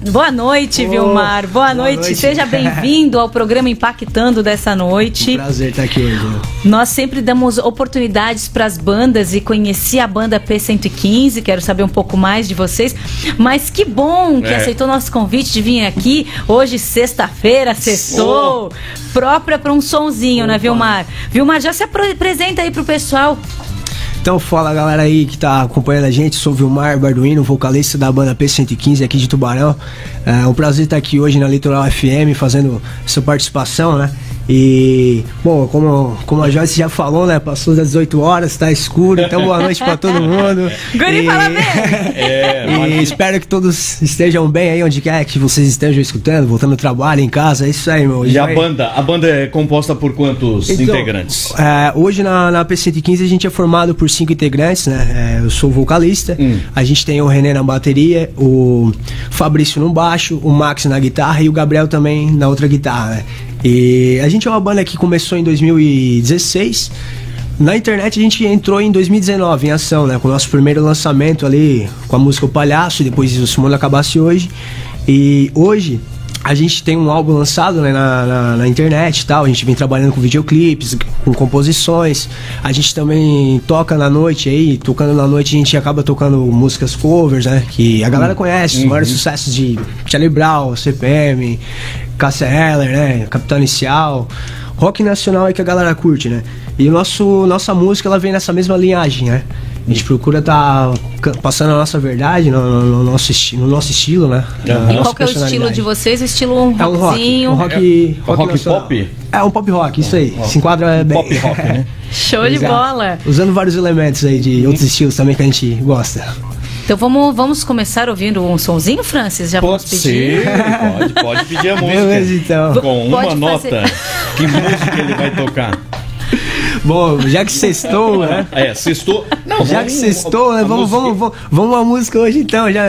Boa noite, oh, Vilmar. Boa, boa noite. noite. Seja bem-vindo ao programa Impactando dessa noite. Um prazer estar aqui hoje. Nós sempre damos oportunidades para as bandas e conheci a banda P115. Quero saber um pouco mais de vocês. Mas que bom que é. aceitou nosso convite de vir aqui. Hoje, sexta-feira, sextou. Oh. Própria para um sonzinho, Opa. né, Vilmar? Vilmar, já se apresenta aí pro pessoal. Então fala galera aí que tá acompanhando a gente, sou Vilmar Barduino, vocalista da banda P115 aqui de Tubarão. É um prazer estar aqui hoje na Litoral FM fazendo essa participação, né? E, bom, como, como a Joyce já falou, né? Passou das 18 horas, tá escuro, então boa noite para todo mundo. Guri, parabéns! É, e espero que todos estejam bem aí onde quer que vocês estejam escutando, voltando ao trabalho, em casa, é isso aí, meu. E a banda? A banda é composta por quantos então, integrantes? É, hoje na, na P115 a gente é formado por cinco integrantes, né? É, eu sou vocalista, hum. a gente tem o René na bateria, o Fabrício no baixo, o Max na guitarra e o Gabriel também na outra guitarra, né? E a gente é uma banda que começou em 2016. Na internet a gente entrou em 2019 em ação, né? Com o nosso primeiro lançamento ali com a música O Palhaço, depois o Mundo Acabasse Hoje. E hoje a gente tem um álbum lançado né, na, na, na, internet e tal. A gente vem trabalhando com videoclipes, com composições. A gente também toca na noite aí, tocando na noite a gente acaba tocando músicas covers, né? Que a galera conhece, os uhum. maiores sucessos de Charlie Brown, CPM, Cassia Heller, né? Capitão Inicial. Rock nacional é que a galera curte, né? E nosso, nossa música ela vem nessa mesma linhagem, né? A gente procura estar tá passando a nossa verdade no, no, no nosso, no nosso estilo, né? Uhum. E qual que é o estilo de vocês? O estilo um é um rock, um rock, é, rock, rock pop? É um pop rock, isso aí. Se enquadra bem. Pop rock, né? Show Exato. de bola! Usando vários elementos aí de outros estilos também que a gente gosta. Então vamos, vamos começar ouvindo um sonzinho, Francis? Já pode pedir? Ser, pode, pode pedir a música. Beleza, então. Com uma nota. Que música ele vai tocar? Bom, já que sextou, né? É, sextou. Não, já que sextou, né? Vamos, vamos, vamos, vamos uma música hoje então, já,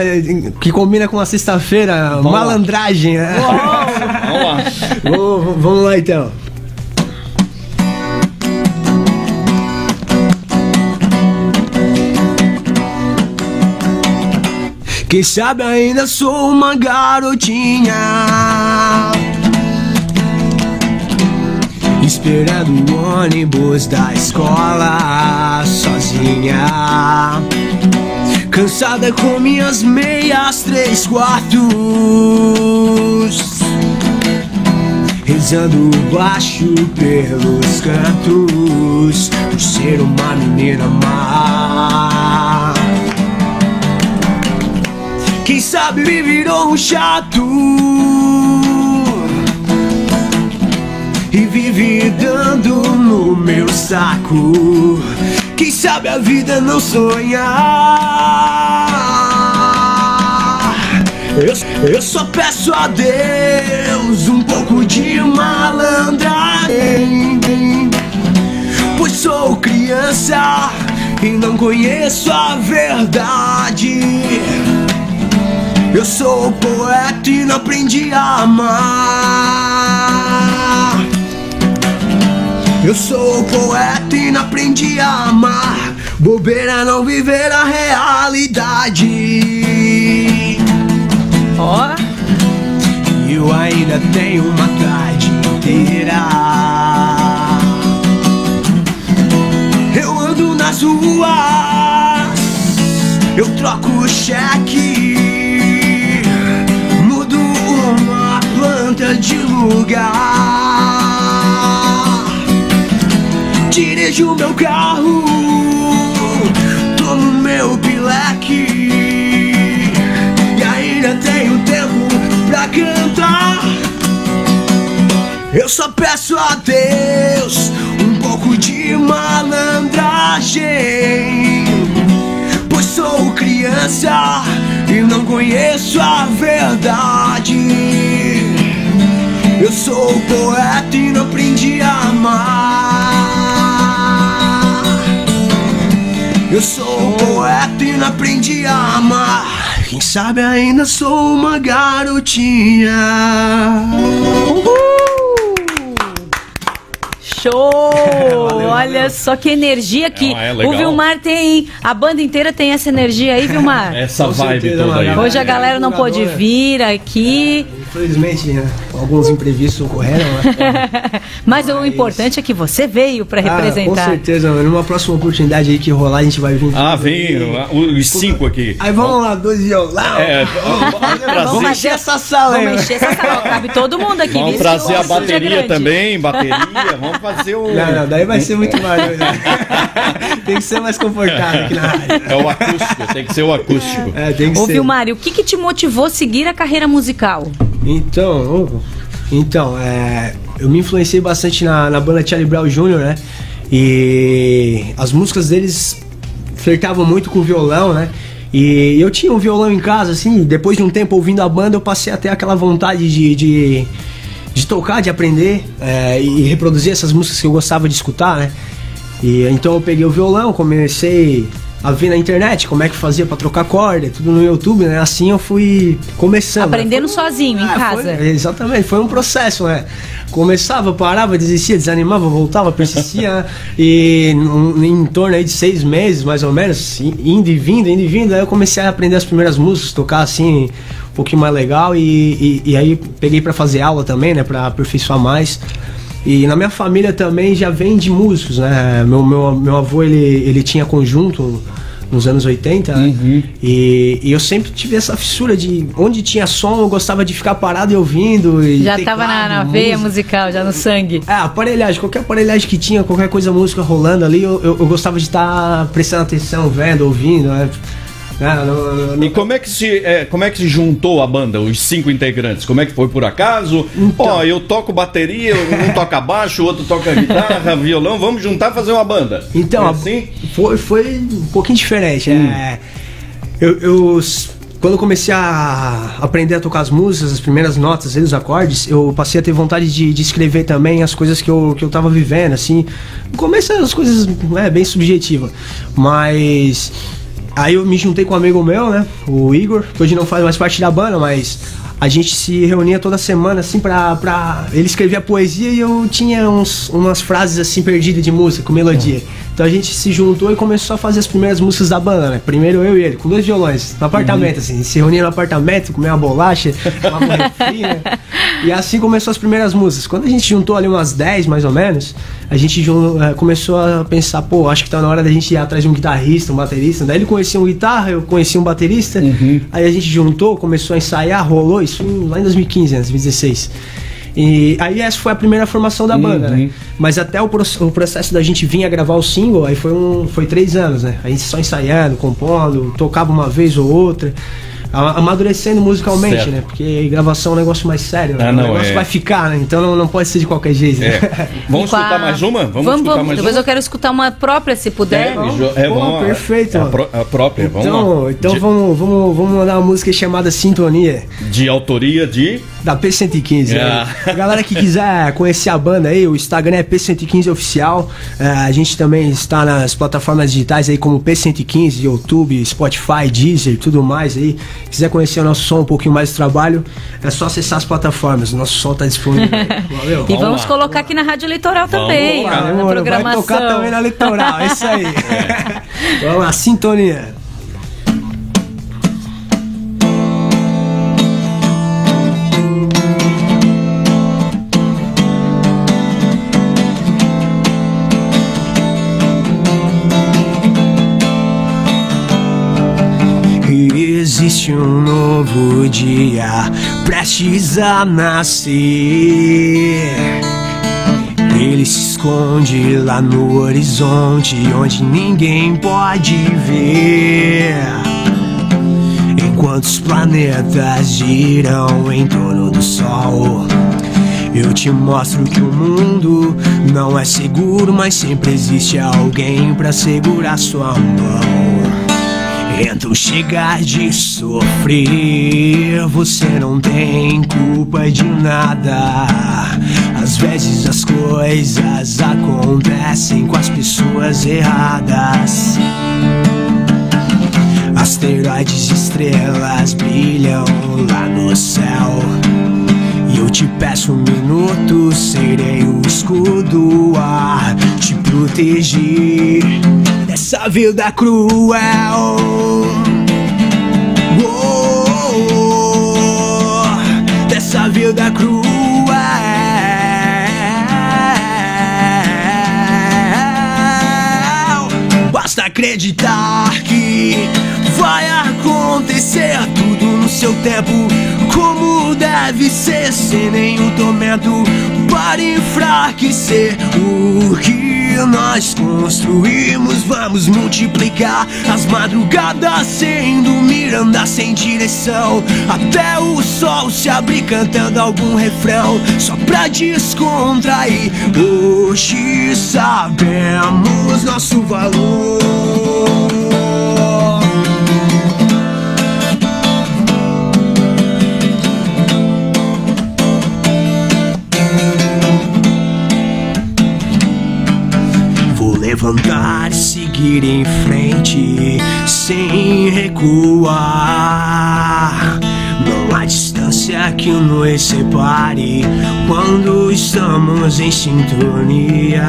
que combina com a sexta-feira, malandragem, né? Vamos lá. vamos, vamos lá então. Quem sabe ainda sou uma garotinha Esperando o ônibus da escola sozinha. Cansada com minhas meias três quartos. Rezando baixo pelos cantos Por ser uma menina má. Quem sabe me virou um chato E vive dando no meu saco. Quem sabe a vida não sonhar eu, eu só peço a Deus um pouco de malandragem. Pois sou criança e não conheço a verdade. Eu sou poeta e não aprendi a amar. Eu sou poeta e não aprendi a amar. Bobeira não viver a realidade. Ó. Oh. Eu ainda tenho uma tarde inteira. Eu ando nas ruas, eu troco cheque. de lugar. Dirijo meu carro, tomo meu pileque. E ainda tenho tempo pra cantar. Eu só peço a Deus um pouco de malandragem. Pois sou criança e não conheço a verdade. Eu sou poeta e não aprendi a amar. Eu sou poeta e não aprendi a amar. Quem sabe ainda sou uma garotinha. Uhul! Show! valeu, Olha valeu. só que energia que é, é o Vilmar tem. A banda inteira tem essa energia aí, Vilmar. essa Com vibe certeza, toda aí. Hoje a galera não pôde vir aqui. Infelizmente, né? alguns imprevistos ocorreram. Né? Mas, Mas, o importante é que você veio para ah, representar. Com certeza, mano. Numa próxima oportunidade aí que rolar, a gente vai vir. Ah, vem os cinco aqui. Aí vamos lá, dois violão. É, vamos, vamos encher essa sala aí. Vamos encher essa sala. Cabe todo mundo aqui. Vamos trazer a bateria também, bateria. Vamos fazer o. Não, não, daí vai ser muito mais. Né? tem que ser mais confortável aqui na rádio. É o acústico, tem que ser o acústico. É, tem que Ô, ser. Vilmário, o que, que te motivou a seguir a carreira musical? Então, então, é, eu me influenciei bastante na, na banda Charlie Brown Jr., né? E as músicas deles flertavam muito com o violão, né? E eu tinha um violão em casa, assim, depois de um tempo ouvindo a banda, eu passei até aquela vontade de, de, de tocar, de aprender é, e reproduzir essas músicas que eu gostava de escutar, né? E então eu peguei o violão, comecei a ver na internet como é que fazia para trocar corda, tudo no YouTube, né? Assim eu fui começando. Aprendendo né? foi, sozinho, em ah, casa. Foi, exatamente, foi um processo, né? Começava, parava, desistia, desanimava, voltava, persistia, né? e em, em torno aí de seis meses, mais ou menos, indo e vindo, indo e vindo, aí eu comecei a aprender as primeiras músicas, tocar assim, um pouquinho mais legal, e, e, e aí peguei para fazer aula também, né? Para aperfeiçoar mais. E na minha família também já vem de músicos, né? Meu, meu, meu avô, ele, ele tinha conjunto nos anos 80, né? Uhum. E, e, eu sempre tive essa fissura de onde tinha som, eu gostava de ficar parado e ouvindo. E já tava na, na veia musical, já no sangue. É, aparelhagem, qualquer aparelhagem que tinha, qualquer coisa música rolando ali, eu, eu, eu gostava de estar tá prestando atenção, vendo, ouvindo, né? Ah, não, não, e como é, que se, é, como é que se juntou a banda, os cinco integrantes? Como é que foi por acaso? Então, Ó, eu toco bateria, um toca baixo, o outro toca guitarra, violão, vamos juntar fazer uma banda. Então, é assim? foi, foi um pouquinho diferente. Hum. É, eu, eu quando eu comecei a aprender a tocar as músicas, as primeiras notas, os acordes, eu passei a ter vontade de, de, escrever também as coisas que eu, que eu tava vivendo, assim. No começo as coisas é, bem subjetivas, mas Aí eu me juntei com um amigo meu, né? O Igor, que hoje não faz mais parte da banda, mas a gente se reunia toda semana, assim, pra. pra... Ele escrevia poesia e eu tinha uns, umas frases, assim, perdidas de música, com melodia. Então a gente se juntou e começou a fazer as primeiras músicas da banda, né? Primeiro eu e ele, com dois violões, no apartamento, uhum. assim. Se reunia no apartamento, comia uma bolacha, tomava um refri, né? E assim começou as primeiras músicas. Quando a gente juntou ali umas 10, mais ou menos, a gente uh, começou a pensar, pô, acho que tá na hora da gente ir atrás de um guitarrista, um baterista. Daí ele conhecia um guitarra, eu conheci um baterista. Uhum. Aí a gente juntou, começou a ensaiar, rolou isso lá em 2015, né, 2016. E aí essa foi a primeira formação da banda, né? uhum. né? Mas até o, o, processo da gente vir a gravar o single, aí foi, um, foi três anos, né? A gente só ensaiando, compondo, tocava uma vez ou outra amadurecendo musicalmente, certo. né? Porque gravação é um negócio mais sério, né? Ah, não, o negócio é... vai ficar, né? Então não, não pode ser de qualquer jeito. Né? É. Vamos escutar mais uma? Vamos, vamos escutar mais Depois uma? eu quero escutar uma própria, se puder. É, vamos, é, vamos perfeito. A, pró a, própria, vamos então, lá. Então de... vamos, vamos, vamos mandar uma música chamada Sintonia. De autoria de... Da P115. É. Né? Galera que quiser conhecer a banda aí, o Instagram é P115 Oficial. É, a gente também está nas plataformas digitais aí como P115, YouTube, Spotify, Deezer, tudo mais aí. Quiser conhecer o nosso som, um pouquinho mais de trabalho, é só acessar as plataformas. O nosso som está disponível. Valeu. e vamos, vamos colocar aqui na Rádio Eleitoral também. Vamos lá, na programação. Vai tocar também na Eleitoral, é isso aí. É. vamos lá, sintonia. Existe um novo dia prestes a nascer. Ele se esconde lá no horizonte onde ninguém pode ver. Enquanto os planetas giram em torno do Sol. Eu te mostro que o mundo não é seguro, mas sempre existe alguém para segurar sua mão. Então chegar de sofrer, você não tem culpa de nada. Às vezes as coisas acontecem com as pessoas erradas. Asteroides e estrelas brilham lá no céu te peço um minuto, serei o escudo a te proteger dessa vida cruel. Oh, dessa vida cruel. Basta acreditar que vai acontecer tudo no seu tempo, como deve ser, sem nenhum tormento para enfraquecer o que nós construímos. Vamos multiplicar as madrugadas sem dormir, andar sem direção, até o sol se abrir cantando algum refrão, só pra descontrair. Hoje sabemos nosso valor. Levantar e seguir em frente sem recuar. Não há distância que nos separe quando estamos em sintonia.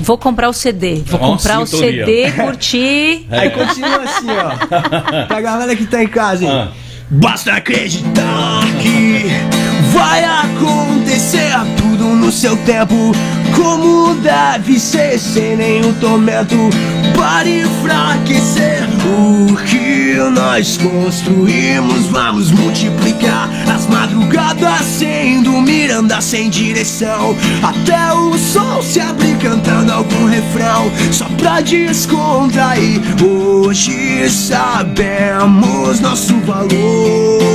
Vou comprar o CD. Vou Ó, comprar o sintonia. CD, curtir. Aí continua assim, ó. Pra galera que tá em casa, hein? Ah. Basta acreditar seu tempo, como deve ser, sem nenhum tormento para enfraquecer o que nós construímos. Vamos multiplicar as madrugadas sem dormir, andar sem direção, até o sol se abrir cantando algum refrão, só pra descontrair. Hoje sabemos nosso valor.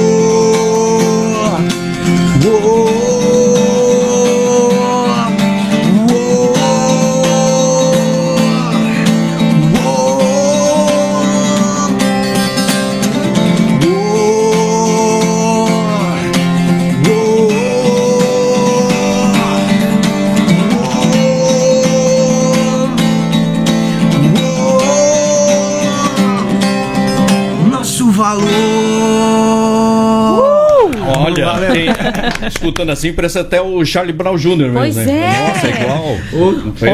Tem- escutando assim, parece até o Charlie Brown Jr. mesmo, Pois né? é. Nossa, é igual.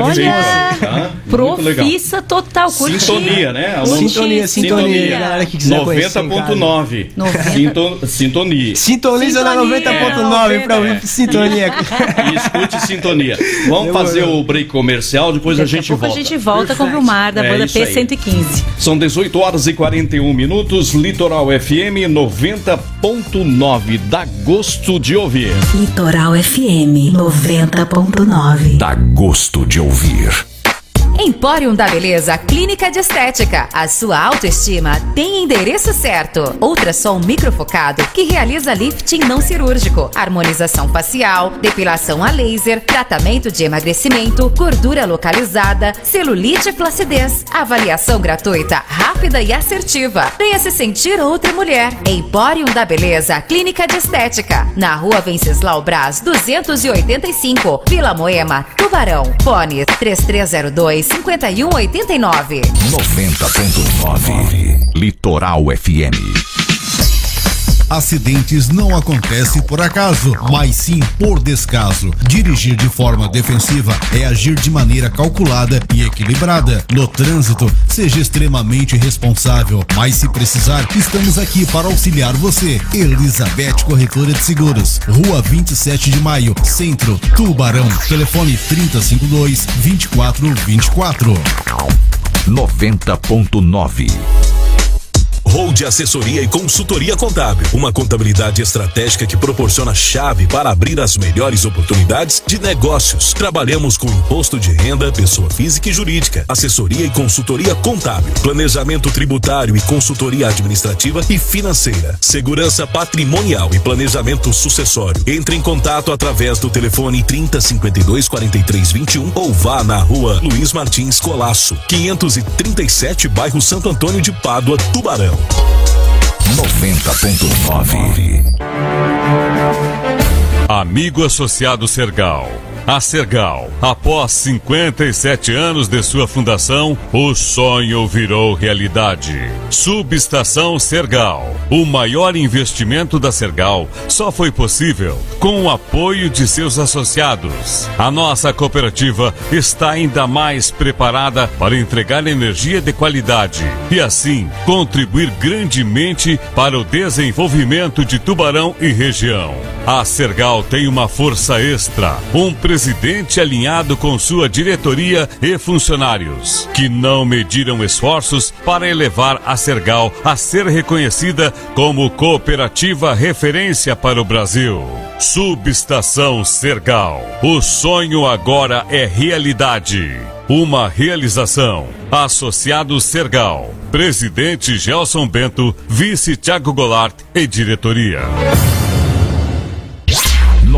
Olha, tá? Profissa total, curtir. Sintonia, né? A Sintonia, sintonia, galera que quiser conhecer em casa. 90.9. 90. Sinto- Sintonia. Sintoniza na Sintonia. 90.9 pra ouvir sintonia. E escute sintonia. Vamos Demorou. fazer o break comercial, depois a Daqui a gente pouco volta. a gente volta com o Brumar da É banda isso aí. P115. São 18 horas e 41 minutos, Litoral FM 90.9. Dá gosto de ouvir. Litoral FM 90.9. Dá gosto de ouvir. Empório da Beleza Clínica de Estética. A sua autoestima tem endereço certo. Ultrassom microfocado que realiza lifting não cirúrgico, harmonização facial, depilação a laser, tratamento de emagrecimento, gordura localizada, celulite e flacidez. Avaliação gratuita, rápida e assertiva. Venha se sentir outra mulher. Empório da Beleza Clínica de Estética. Na rua Venceslau Braz 285, Vila Moema, Tubarão. Fone 3302 5189. 90.9. Litoral FM. Acidentes não acontecem por acaso, mas sim por descaso. Dirigir de forma defensiva é agir de maneira calculada e equilibrada. No trânsito, seja extremamente responsável, mas se precisar, estamos aqui para auxiliar você. Elizabeth Corretora de Seguros, Rua 27 de Maio, Centro, Tubarão. Telefone 3052 2424. 90.9. Hold Assessoria e Consultoria Contábil. Uma contabilidade estratégica que proporciona chave para abrir as melhores oportunidades de negócios. Trabalhamos com imposto de renda, pessoa física e jurídica, assessoria e consultoria contábil, planejamento tributário e consultoria administrativa e financeira, segurança patrimonial e planejamento sucessório. Entre em contato através do telefone 3052 4321 ou vá na rua Luiz Martins Colasso, 537, bairro Santo Antônio de Pádua, Tubarão. 90.9. Amigo Associado Sergal. A Sergal, após 57 anos de sua fundação, o sonho virou realidade. Subestação Sergal. O maior investimento da Sergal só foi possível com o apoio de seus associados. A nossa cooperativa está ainda mais preparada para entregar energia de qualidade e assim contribuir grandemente para o desenvolvimento de Tubarão e região. A Sergal tem uma força extra, um presidente alinhado com sua diretoria e funcionários, que não mediram esforços para elevar a Sergal a ser reconhecida como cooperativa referência para o Brasil. Subestação Sergal. O sonho agora é realidade. Uma realização. Associado Sergal. Presidente Gelson Bento, vice Tiago Goulart e diretoria.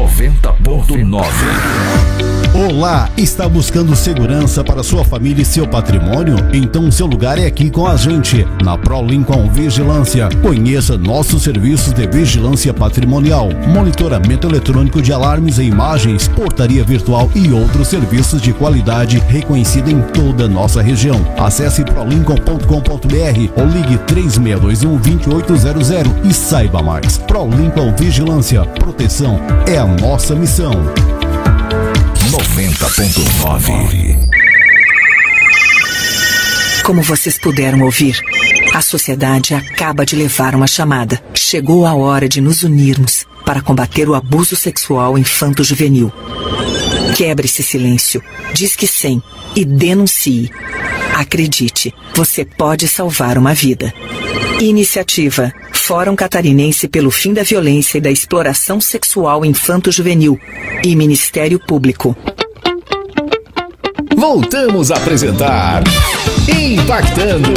90.9 Olá, está buscando segurança para sua família e seu patrimônio? Então seu lugar é aqui com a gente, na Pro Lincoln Vigilância. Conheça nossos serviços de vigilância patrimonial, monitoramento eletrônico de alarmes e imagens, portaria virtual e outros serviços de qualidade reconhecida em toda a nossa região. Acesse prolincoln.com.br ou ligue 3621-2800 e saiba mais. Pro Lincoln Vigilância, proteção é a nossa missão. 90.9 Como vocês puderam ouvir, a sociedade acaba de levar uma chamada. Chegou a hora de nos unirmos para combater o abuso sexual infanto-juvenil. Quebre esse silêncio, diz que sim e denuncie. Acredite, você pode salvar uma vida. Iniciativa Fórum Catarinense pelo Fim da Violência e da Exploração Sexual Infanto-Juvenil e Ministério Público. Voltamos a apresentar Impactando.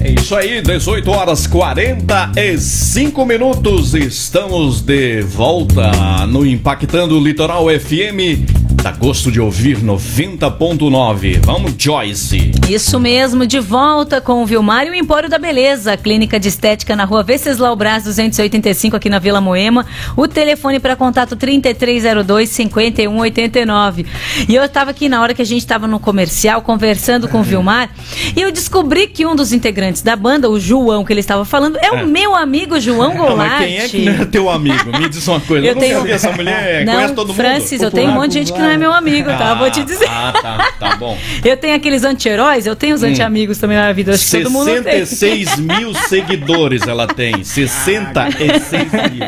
É isso aí, 18 horas 45 minutos. Estamos de volta no Impactando Litoral FM. Dá gosto de ouvir 90.9. Vamos, Joyce. Isso mesmo, de volta com o Vilmar e o Empório da Beleza, clínica de estética na rua Venceslau Brás 285 aqui na Vila Moema. O telefone para contato 3302 5189. E eu estava aqui na hora que a gente estava no comercial conversando com o Vilmar e eu descobri que um dos integrantes da banda, o João que ele estava falando, é, o meu amigo João Não, Goulart. mas quem é que não é teu amigo? Me diz uma coisa. Eu, Eu não tenho- essa mulher. Não, conhece todo Francis, mundo? eu tenho um monte de gente que não é meu amigo, tá? Vou te dizer. Ah, tá, tá bom. Eu tenho aqueles anti-heróis, eu tenho os anti-amigos também na vida. Acho que todo mundo tem. 66 mil seguidores ela tem. 66 mil.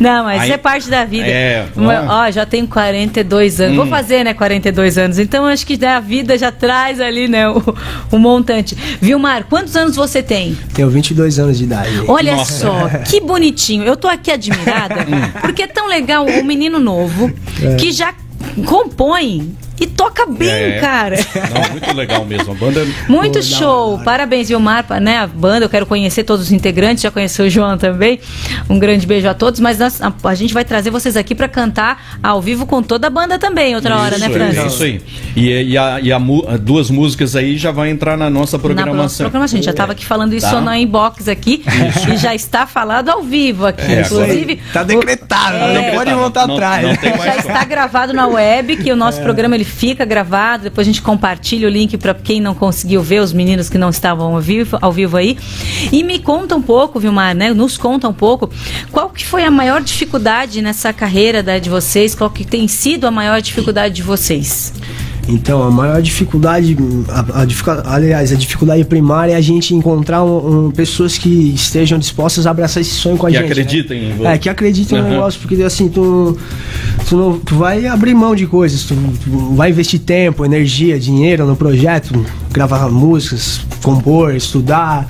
Não, mas Aí- isso é parte da vida. É, Uma- ó. já tenho 42 anos. Vou fazer, né, 42 anos. Então acho que a vida já traz ali, né, o, o montante. Vilmar, quantos anos você tem? Tenho 22 anos de idade. Olha só, que bonitinho. Eu tô aqui admirada, porque é tão legal um menino novo que já compõe e toca bem, É. cara. Não, muito legal mesmo. A banda. Muito Pô, da show. Parabéns, Vilmar, né? A banda, eu quero conhecer todos os integrantes, já conheceu o João também. Um grande beijo a todos, mas nós- a, a gente vai trazer vocês aqui pra cantar ao vivo com toda a banda também, outra hora, né, Isso, Francis? É isso aí. E, e, a, e a duas músicas aí já vai entrar na nossa Na programação. programação. A gente já estava aqui falando isso Tá. na inbox aqui e já está falado ao vivo aqui. É, Inclusive. Tá o- decretado, É. não pode voltar Não- atrás. não Já como. está gravado na web, que o nosso programa ele fica gravado. Depois a gente compartilha o link para quem não conseguiu ver, os meninos que não estavam ao vivo, ao vivo aí. E me conta um pouco, Vilmar, né? Nos conta um pouco qual que foi a maior dificuldade nessa carreira da, de vocês, qual que tem sido a maior dificuldade de vocês? Então, a maior dificuldade, a, a aliás, a dificuldade primária é a gente encontrar um- um- pessoas que estejam dispostas a abraçar esse sonho com a Que gente. né? acreditem em você. É, que acreditem no Aham. negócio, porque assim, tu, tu, não, tu vai abrir mão de coisas, tu, tu vai investir tempo, energia, dinheiro no projeto, gravar músicas, compor, estudar,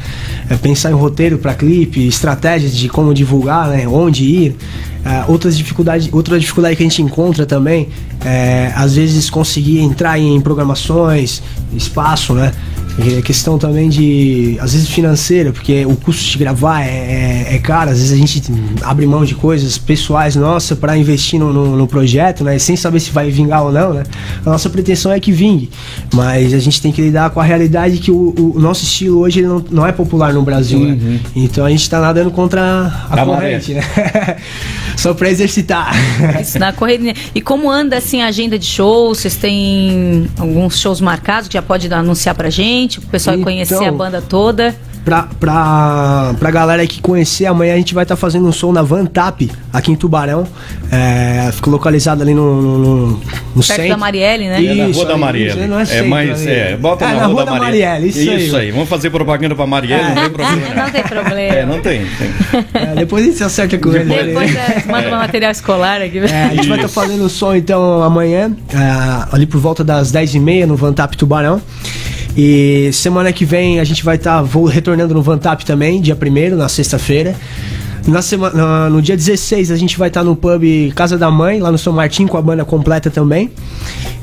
é, pensar em roteiro para clipe, estratégias de como divulgar, né, onde ir. É, outras dificuldades, outra dificuldade que a gente encontra também é, às vezes, conseguir entrar em programações, espaço, né? É questão também de, às vezes, financeira, porque o custo de gravar é, é, é caro, às vezes a gente abre mão de coisas pessoais nossa para investir no, no, no, projeto, né? Sem saber se vai vingar ou não, né? A nossa pretensão é que vingue, mas a gente tem que lidar com a realidade que o, o nosso estilo hoje ele não, não é popular no Brasil, uhum. né? Então a gente tá nadando contra a, a corrente, né? Só para exercitar. Isso, na corrida. E como anda assim a agenda de shows? Vocês têm alguns shows marcados que já pode anunciar pra gente? O pessoal então, conhecer a banda toda pra, pra, pra galera que conhecer, amanhã a gente vai estar tá fazendo um som na Van Tap, aqui em Tubarão. É, fica localizado ali no, no, no, no Perto centro. da Marielle, né? Isso, é na Rua da Marielle. Isso, não é, centro, é mais, é, bota é, na, na, Rua, da, da Marielle. Marielle. Isso, isso aí. aí. Vamos fazer propaganda pra Marielle, é. não tem problema. Não tem problema. É, não tem. tem. É, depois a gente se acerta com ele. Depois é, manda um material escolar aqui. a gente isso. vai estar tá fazendo o som então amanhã, ali por volta das 10h30 no Van Tap Tubarão. E semana que vem a gente vai estar tá, retornando no Vantap também, dia 1 na sexta-feira. Na semana, no dia 16 a gente vai estar tá no pub Casa da Mãe, lá no São Martim, com a banda completa também.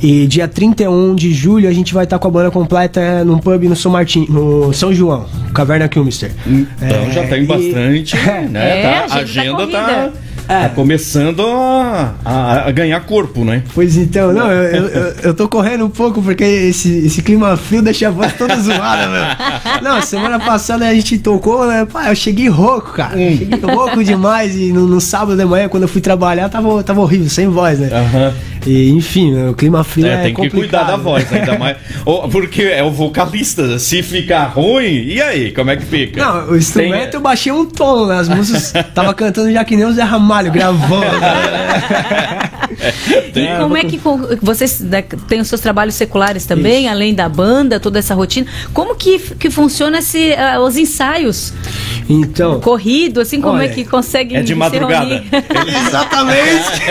E dia 31 de julho a gente vai estar tá com a banda completa num pub no São Martim, no São João, Caverna Kilmister. Então é, já tem bastante, e... né? É, tá, a agenda tá é. Tá começando a, a, a, ganhar corpo, né? Pois então, não, eu, eu, eu, tô correndo um pouco porque esse, esse clima frio deixa a voz toda zoada, meu. Não, semana passada a gente tocou, né? Pá, eu cheguei rouco, cara. Hum. Cheguei rouco demais e no, no, sábado de manhã, quando eu fui trabalhar, tava, tava horrível, sem voz, né? Uhum. E, enfim, o clima frio é, é tem complicado. que cuidar da voz, ainda mais. porque é o vocalista. Se ficar ruim, e aí? Como é que fica? Não, o instrumento tem... eu baixei um tom, né? As músicas tava cantando já que nem o Zé Ramalho gravando. e como é que vocês né, têm os seus trabalhos seculares também, Isso. além da banda, toda essa rotina? Como que, que funciona esse, uh, os ensaios? Então. Corrido, assim, como é olha, é que conseguem. É de madrugada. Exatamente.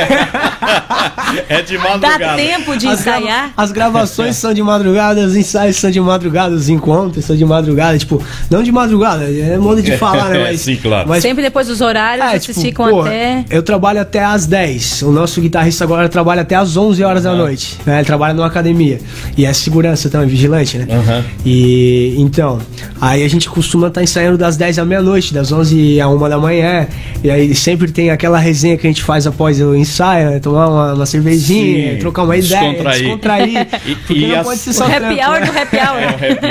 é de madrugada. Dá tempo de as ensaiar? Grava as gravações são de madrugada, os ensaios são de madrugada, os encontros são de madrugada. Tipo, não de madrugada, é modo de falar, né? Mas, Sim, claro. Mas, Sempre depois dos horários, é, vocês tipo, ficam pô, até. Eu trabalho até às 10. O nosso guitarrista agora trabalha até às 11 horas da noite. Né? Ele trabalha numa academia. E é segurança também, vigilante, né? Uhum. E então, aí a gente costuma estar tá ensaiando das 10 à meia-noite, das 11 à 1 da manhã. E aí sempre tem aquela resenha que a gente faz após o ensaio, né? tomar uma, uma cervejinha, Sim, trocar uma ideia, descontrair. e, e não pode ser só o happy trampo, hour né? do happy hour. É, o happy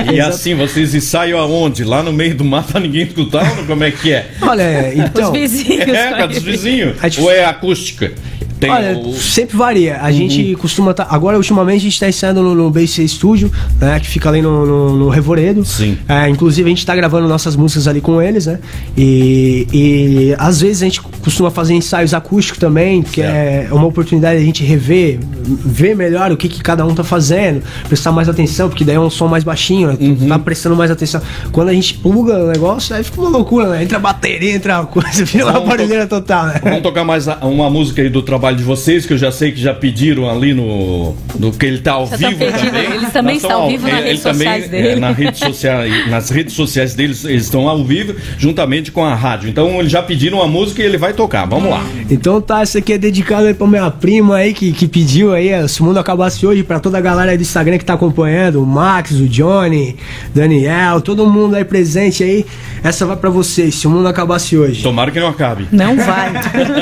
hour. E assim, vocês ensaiam aonde? Lá no meio do mato ninguém escutar? Como é que é? Olha, então. Os vizinhos. É, dos vizinhos. Ou é acústica? Tem Olha, o... sempre varia. A uhum. gente costuma tá, Agora, ultimamente, a gente está ensaiando no, no Base Studio, né? Que fica ali no, no, no Revoredo. Sim. É, inclusive, a gente está gravando nossas músicas ali com eles, né? E, e às vezes a gente costuma fazer ensaios acústicos também, que é, é uma oportunidade de a gente rever, ver melhor o que, que cada um tá fazendo, prestar mais atenção, porque daí é um som mais baixinho, né? Uhum. tá prestando mais atenção. Quando a gente pluga o negócio, aí fica uma loucura, né? Entra a bateria, entra a coisa, vira uma barulheira total, né? Vamos tocar mais uma música aí do trabalho trabalho de vocês, que eu já sei que já pediram ali no, no que ele está ao tá vivo tá também. Eles também estão ao vivo nas redes sociais também, dele. É, na rede social, nas redes sociais deles, eles estão ao vivo, juntamente com a rádio. Então eles já pediram uma música e ele vai tocar. Vamos lá. Então tá, essa aqui é dedicada para minha prima aí, que, que pediu aí, se o mundo acabasse hoje, para toda a galera do Instagram que tá acompanhando, o Max, o Johnny, Daniel, todo mundo aí presente aí. Essa vai para vocês, se o mundo acabasse hoje. Tomara que não acabe. Não vai.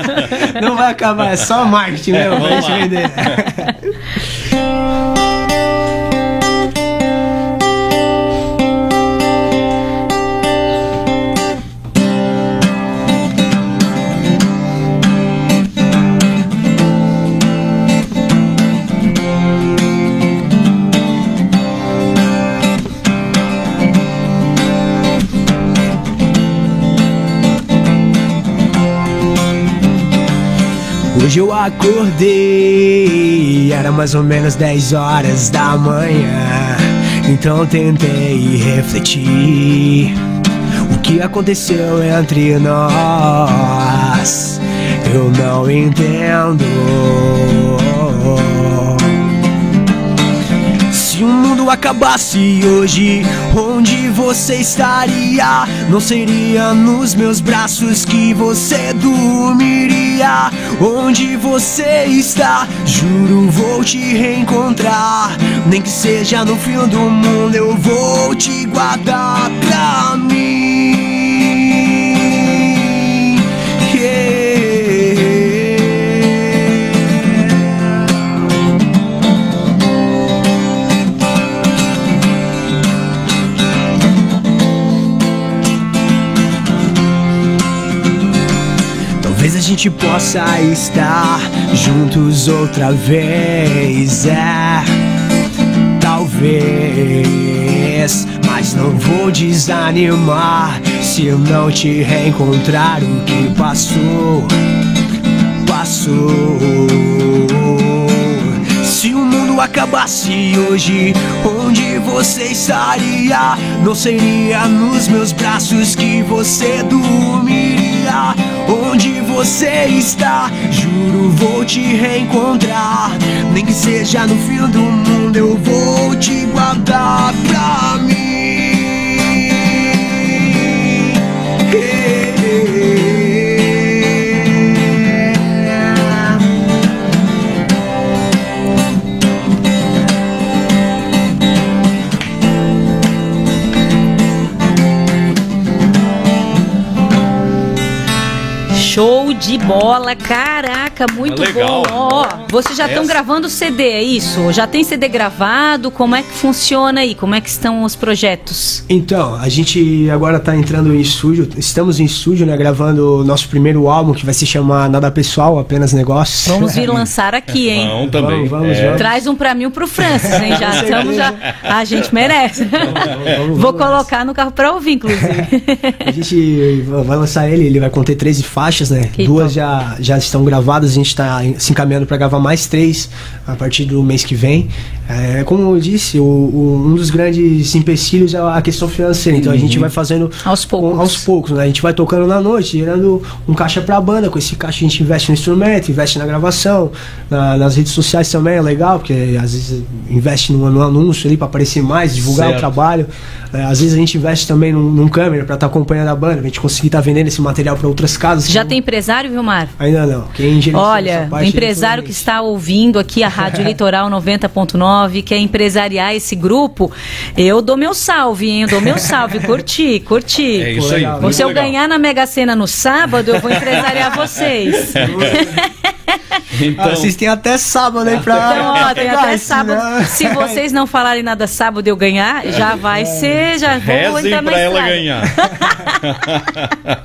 não vai acabar, é só marketing mesmo, é, pra gente vender. Hoje eu acordei, era mais ou menos 10 horas da manhã. Então tentei refletir o que aconteceu entre nós. Eu não entendo. Se o mundo acabasse hoje, onde você estaria? Não seria nos meus braços que você dormiria? Onde você está? Juro, vou te reencontrar. Nem que seja no fim do mundo, eu vou te guardar pra mim. Gente possa estar juntos outra vez, é. Talvez, mas não vou desanimar se eu não te reencontrar. O que passou, passou. Se o mundo acabasse hoje, onde você estaria? Não seria nos meus braços que você dormiria. Você está? Juro, vou te reencontrar. Nem que seja no fim do mundo, eu vou te guardar pra mim. De bola, caraca, muito É legal. bom. Ó, vocês já estão gravando CD, é isso? Já tem CD gravado? Como é que funciona aí? Como é que estão os projetos? Então, a gente agora tá entrando em estúdio, estamos em estúdio, né, gravando o nosso primeiro álbum que vai se chamar Nada Pessoal, Apenas Negócios. Vamos vir lançar aqui, hein? Não, também. Vamos, vamos, É. vamos. Traz um pra mim e um pro Francis, hein? Já estamos já. A gente merece. vamos, Vou vamos. colocar no carro pra ouvir, inclusive. A gente vai lançar ele, ele vai conter 13 faixas, né? Que Duas top. já, já estão gravadas, a gente está se encaminhando para gravar mais três a partir do mês que vem. É, como eu disse, o- o- um dos grandes empecilhos é a questão financeira, então a gente vai fazendo Aos poucos. com- aos poucos, né? A gente vai tocando na noite, gerando um caixa pra banda. Com esse caixa a gente investe no instrumento, investe na gravação, na- nas redes sociais também é legal, porque às vezes investe no, no anúncio ali para aparecer mais, divulgar Certo. o trabalho. É, às vezes a gente investe também num, num câmera para estar acompanhando a banda, pra gente conseguir estar vendendo esse material para outras casas. Já tem empresário, Vilmar? Ainda não. Quem Olha, o parte é empresário que está ouvindo aqui a Rádio Litoral 90.9, quer empresariar esse grupo, eu dou meu salve, hein? Eu dou meu salve. Curti, curti. É isso aí. Se eu legal. ganhar na Mega Sena no sábado, eu vou empresariar vocês. Então, vocês têm até sábado aí pra. Então, ó, tem até sábado. né? Se vocês não falarem nada sábado eu ganhar, já vai ser, já vou entrar na pra ela ganhar.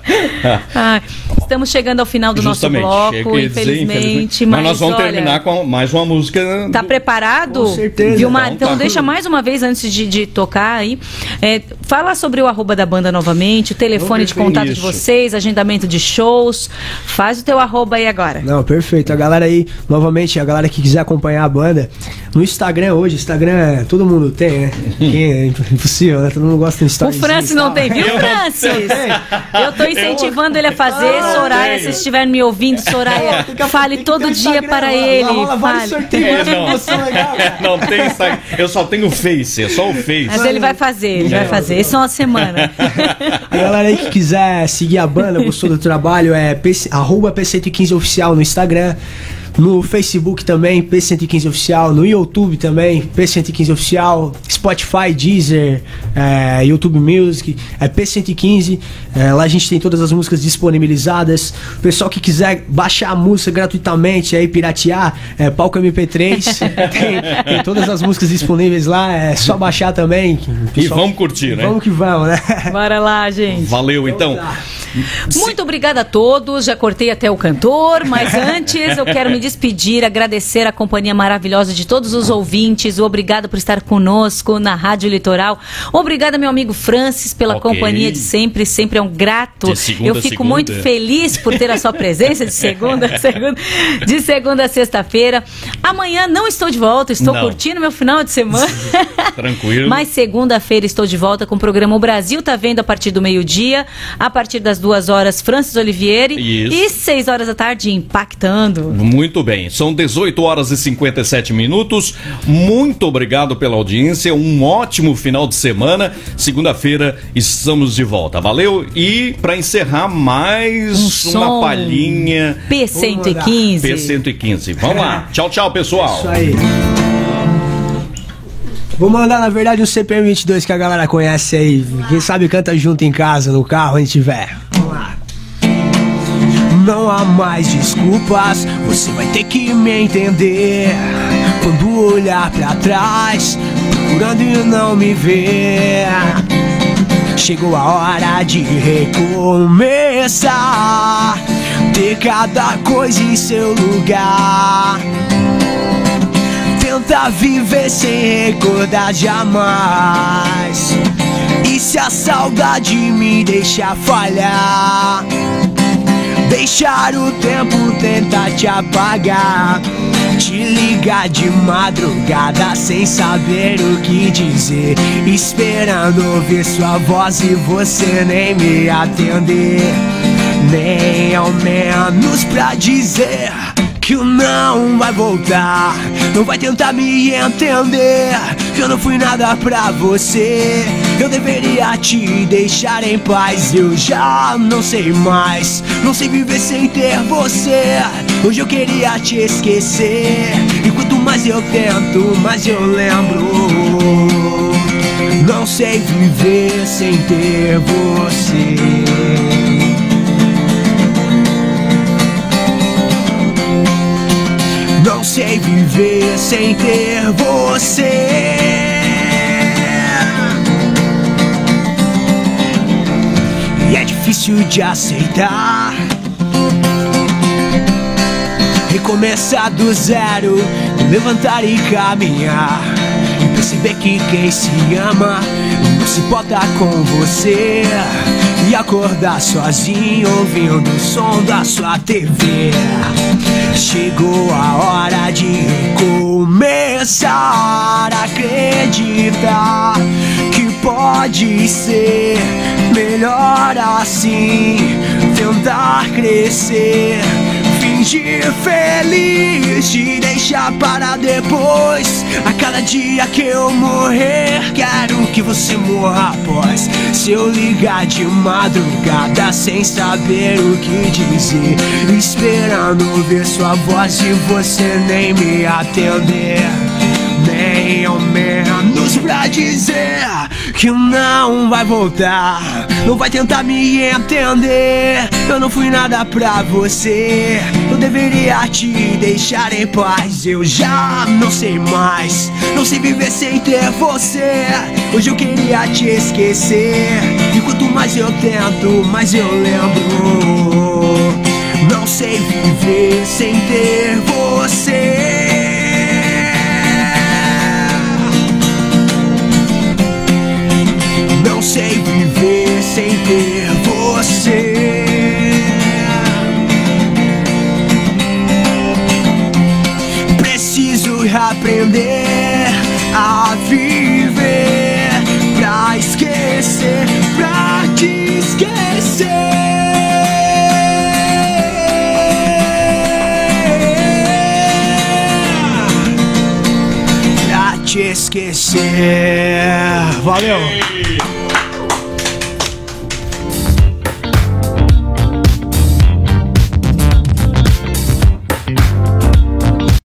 Ah, estamos chegando ao final do Justamente. nosso bloco, dizer, infelizmente, Mas nós vamos olha, terminar com mais uma música. Tá do- preparado? Com certeza. Vilmar, Então então, tá. deixa mais uma vez antes de, de tocar aí. É, fala sobre o arroba da banda novamente, o telefone de contato de Isso. vocês, agendamento de shows. Faz o teu arroba aí agora. Não, perfeito. A galera aí, novamente, a galera que quiser acompanhar a banda, no Instagram hoje, Instagram é- todo mundo tem, né? Quem é impossível, né? Todo mundo gosta do O Instagram. Francis não tem, viu, Eu Francis? Eu tô incentivando ele a fazer. Eu Soraya, se estiver me ouvindo, Soraya, fale todo dia para ele. Rola Fale. sorteios, É, várias não. legais. não tem Instagram. Eu só tenho Face, é só o Face. Mas ele vai fazer, ele vai fazer. Isso é uma semana. A galera aí que quiser seguir a banda, gostou do trabalho, é PC, arroba P115 Oficial no Instagram. No Facebook também, P115 Oficial. No YouTube também, P115 Oficial. Spotify, Deezer, é, YouTube Music, é P115. É, lá a gente tem todas as músicas disponibilizadas. O pessoal que quiser baixar a música gratuitamente, aí piratear, é Palco MP3. tem, tem todas as músicas disponíveis lá, é só baixar também. E Pessoal- vamos curtir, né? Vamos que vamos, né? Bora lá, gente. Valeu, então. Muito obrigada a todos. Já cortei até o cantor, mas antes eu quero me despedir, agradecer a companhia maravilhosa de todos os ouvintes. Obrigada por estar conosco na Rádio Litoral. Obrigada, meu amigo Francis, pela Ok. companhia de sempre. Sempre é um grato. Segunda eu fico segunda. muito feliz por ter a sua presença de segunda a segunda, de segunda a sexta-feira. Amanhã não estou de volta, estou Não. curtindo meu final de semana. Tranquilo. Mas segunda-feira estou de volta com o programa O Brasil Tá Vendo a partir do meio-dia. A partir das duas horas, Francis Olivieri. Isso. E seis horas da tarde, Impactando. Muito Muito bem, são 18 horas e 57 minutos. Muito obrigado pela audiência. Um ótimo final de semana. Segunda-feira estamos de volta. Valeu. E para encerrar mais Um uma som palhinha P115. P115. Vamos lá. Tchau, tchau, pessoal. Isso aí. Vou mandar, na verdade, um CPM 22 que a galera conhece aí. Quem sabe canta junto em casa, no carro, onde tiver. Vamos lá. Não há mais desculpas, você vai ter que me entender. Quando olhar pra trás, procurando e não me ver. Chegou a hora de recomeçar. Ter cada coisa em seu lugar. Tenta viver sem recordar jamais. E se a saudade me deixar falhar? Deixar o tempo tentar te apagar. Te ligar de madrugada sem saber o que dizer. Esperando ouvir sua voz e você nem me atender. Nem ao menos pra dizer que não vai voltar. Não vai tentar me entender. Que eu não fui nada pra você. Eu deveria te deixar em paz. Eu já não sei mais. Não sei viver sem ter você. Hoje eu queria te esquecer. E quanto mais eu tento, mais eu lembro. Não sei viver sem ter você. Não sei viver sem ter você. E é difícil de aceitar. Recomeçar do zero, levantar e caminhar. E perceber que quem se ama não se importa com você. E acordar sozinho ouvindo o som da sua TV. Chegou a hora de começar a acreditar que pode ser melhor assim. Tentar crescer, fingir feliz, te deixar para depois. A cada dia que eu morrer, quero que você morra após. Se eu ligar de madrugada sem saber o que dizer, esperando ouvir sua voz e você nem me atender. Nem ao menos pra dizer que não vai voltar. Não vai tentar me entender. Eu não fui nada pra você. Deveria te deixar em paz. Eu já não sei mais. Não sei viver sem ter você. Hoje eu queria te esquecer. E quanto mais eu tento, mais eu lembro. Não sei viver sem ter você. Aprender a viver pra esquecer, pra te esquecer. Te esquecer. Valeu.